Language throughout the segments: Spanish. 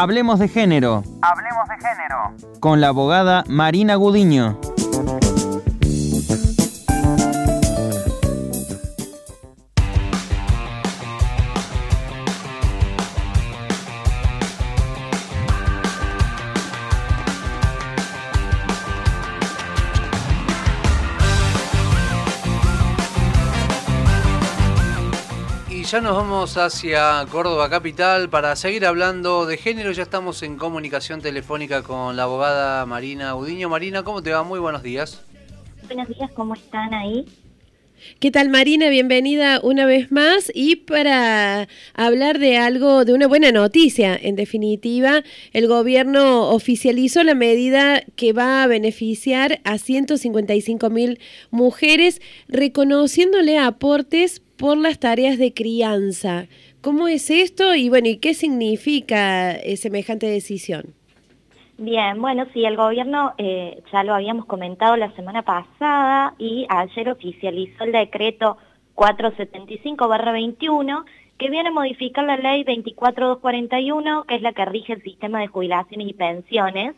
Hablemos de género. Hablemos de género. Con la abogada Marina Gudiño. Ya nos vamos hacia Córdoba Capital para seguir hablando de género. Ya estamos en comunicación telefónica con la abogada Marina Udiño. Marina, ¿cómo te va? Muy buenos días. Buenos días, ¿cómo están ahí? ¿Qué tal Marina? Bienvenida una vez más y para hablar de algo, de una buena noticia. En definitiva, el gobierno oficializó la medida que va a beneficiar a 155 mil mujeres, reconociéndole aportes por las tareas de crianza. ¿Cómo es esto y bueno, y qué significa eh, semejante decisión? Bien, bueno, sí, el gobierno eh, ya lo habíamos comentado la semana pasada y ayer oficializó el decreto 475-21 que viene a modificar la ley 24241, que es la que rige el sistema de jubilaciones y pensiones.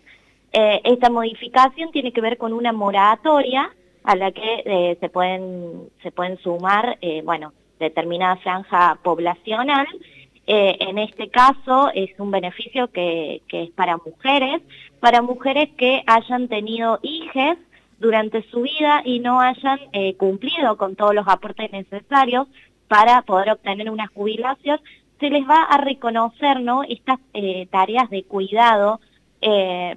Eh, esta modificación tiene que ver con una moratoria a la que eh, se, pueden, se pueden sumar, bueno, determinada franja poblacional eh, en este caso es un beneficio que, es para mujeres, para mujeres que hayan tenido hijos durante su vida y no hayan eh, cumplido con todos los aportes necesarios para poder obtener una jubilación, se les va a reconocer ¿no? estas eh, tareas de cuidado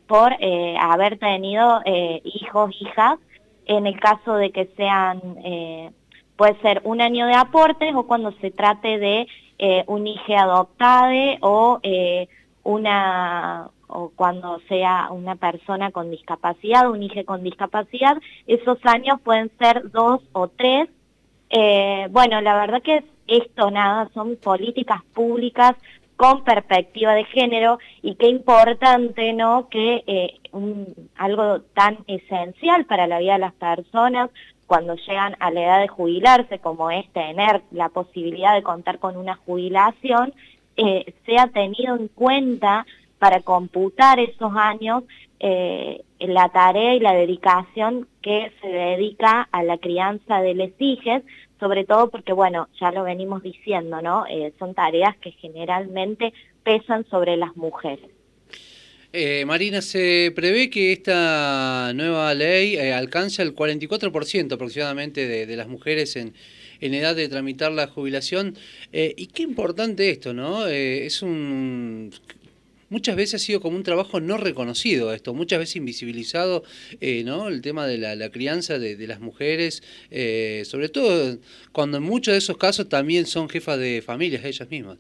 por haber tenido hijos, hijas, en el caso de que sean, puede ser un año de aportes o cuando se trate de eh, un hijo adoptado o eh, una o cuando sea una persona con discapacidad, un hijo con discapacidad, esos años pueden ser dos o tres. Eh, bueno, la verdad que esto nada, son políticas públicas con perspectiva de género y qué importante, ¿no? Que algo tan esencial para la vida de las personas, cuando llegan a la edad de jubilarse, como es tener la posibilidad de contar con una jubilación, eh, sea tenido en cuenta para computar esos años eh, la tarea y la dedicación que se dedica a la crianza de los hijos, sobre todo porque, bueno, ya lo venimos diciendo, ¿no? Eh, son tareas que generalmente pesan sobre las mujeres. Eh, Marina, se prevé que esta nueva ley eh, alcance el 44% aproximadamente de, las mujeres en, edad de tramitar la jubilación. Eh, y qué importante esto, ¿no? es un... Muchas veces ha sido como un trabajo no reconocido esto, muchas veces invisibilizado, ¿no? El tema de la, crianza de, de, las mujeres, sobre todo cuando en muchos de esos casos también son jefas de familias ellas mismas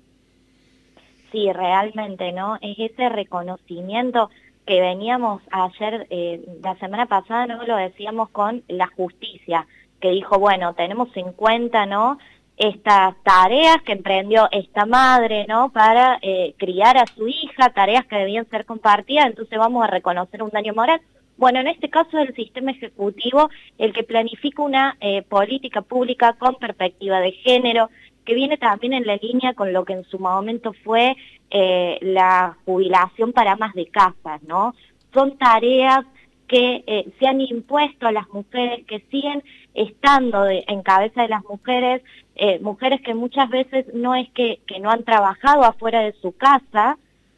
sí, realmente, ¿no? Es ese reconocimiento que veníamos ayer, eh, la semana pasada, ¿no? Lo decíamos con la justicia, que dijo, bueno, tenemos en cuenta, ¿no? Estas tareas que emprendió esta madre, ¿no? Para eh, criar a su hija, tareas que debían ser compartidas, entonces vamos a reconocer un daño moral. Bueno, en este caso es el sistema ejecutivo el que planifica una eh, política pública con perspectiva de género, que viene también en la línea con lo que en su momento fue eh, la jubilación para más de casas, ¿no? Son tareas que se han impuesto a las mujeres, que siguen estando en cabeza de las mujeres, eh, mujeres que muchas veces no es que, no han trabajado afuera de su casa,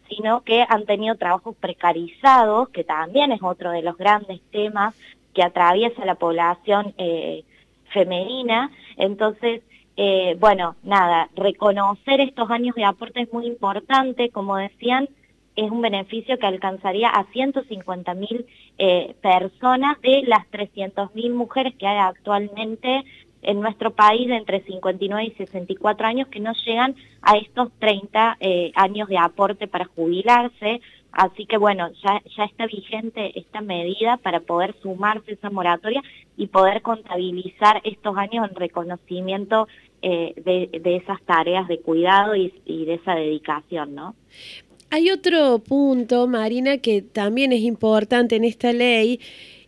sino que han tenido trabajos precarizados, que también es otro de los grandes temas que atraviesa la población femenina. Entonces, eh, bueno, nada, reconocer estos años de aporte es muy importante, como decían, es un beneficio que alcanzaría a 150.000 mil eh, personas de las 300.000 mujeres que hay actualmente en nuestro país de entre 59 y 64 años que no llegan a estos 30 eh, años de aporte para jubilarse. Así que bueno, ya, ya está vigente esta medida para poder sumarse a esa moratoria y poder contabilizar estos años en reconocimiento eh, de, esas tareas de cuidado y, de esa dedicación, ¿no? Hay otro punto, Marina, que también es importante en esta ley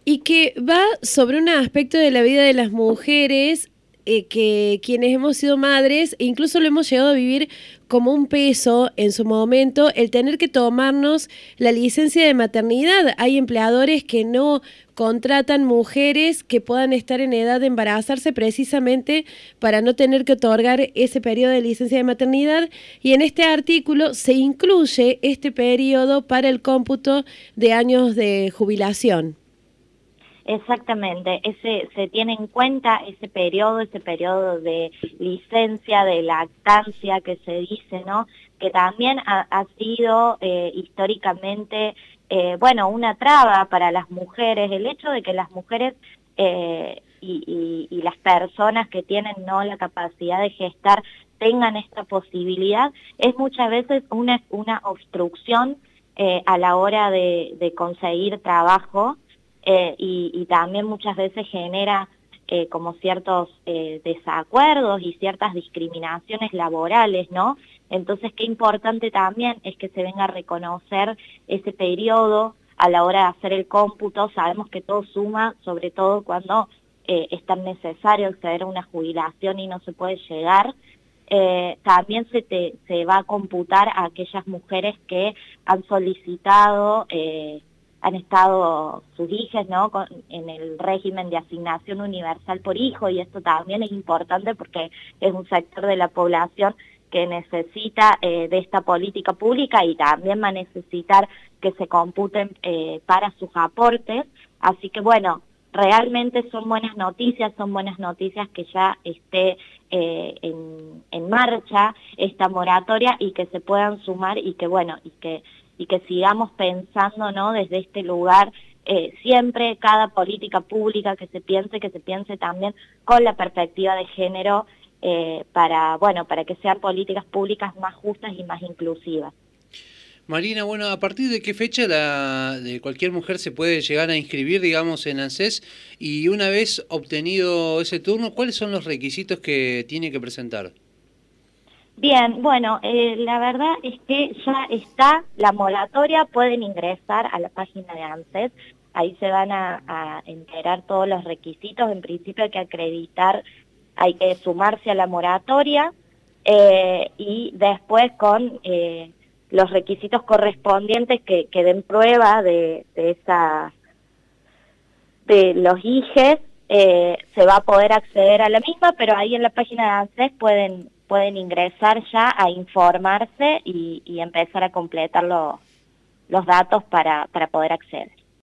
y que va sobre un aspecto de la vida de las mujeres eh, que quienes hemos sido madres, incluso lo hemos llegado a vivir como un peso en su momento, el tener que tomarnos la licencia de maternidad. Hay empleadores que no contratan mujeres que puedan estar en edad de embarazarse precisamente para no tener que otorgar ese periodo de licencia de maternidad y en este artículo se incluye este periodo para el cómputo de años de jubilación. Exactamente, ese se tiene en cuenta ese periodo, ese periodo de licencia, de lactancia que se dice, ¿no? Que también ha, sido eh, históricamente, eh, bueno, una traba para las mujeres, el hecho de que las mujeres eh, y, las personas que tienen no la capacidad de gestar tengan esta posibilidad, es muchas veces una, una obstrucción a la hora de conseguir trabajo eh, y, también muchas veces genera eh, como ciertos eh, desacuerdos y ciertas discriminaciones laborales, ¿no? Entonces, qué importante también es que se venga a reconocer ese periodo a la hora de hacer el cómputo. Sabemos que todo suma, sobre todo cuando es tan necesario acceder a una jubilación y no se puede llegar. también se, te, se va a computar a aquellas mujeres que han solicitado han estado sus hijas ¿no? en el régimen de asignación universal por hijo y esto también es importante porque es un sector de la población que necesita eh, de esta política pública y también va a necesitar que se computen eh, para sus aportes. Así que bueno, realmente son buenas noticias, son buenas noticias que ya esté eh, en, en marcha esta moratoria y que se puedan sumar y que bueno, y que y que sigamos pensando ¿no? desde este lugar eh, siempre cada política pública que se piense, que se piense también con la perspectiva de género eh, para, bueno, para que sean políticas públicas más justas y más inclusivas. Marina, bueno, ¿a partir de qué fecha la, de cualquier mujer se puede llegar a inscribir, digamos, en ANSES? Y una vez obtenido ese turno, ¿cuáles son los requisitos que tiene que presentar? Bien, bueno, eh, la verdad es que ya está la moratoria, pueden ingresar a la página de ANSES, ahí se van a, enterar todos los requisitos, en principio hay que acreditar, hay que sumarse a la moratoria eh, y después con eh, los requisitos correspondientes que, den prueba de, de, esa, de los IGES, se va a poder acceder a la misma, pero ahí en la página de ANSES pueden pueden ingresar ya a informarse y, empezar a completar los datos para poder acceder.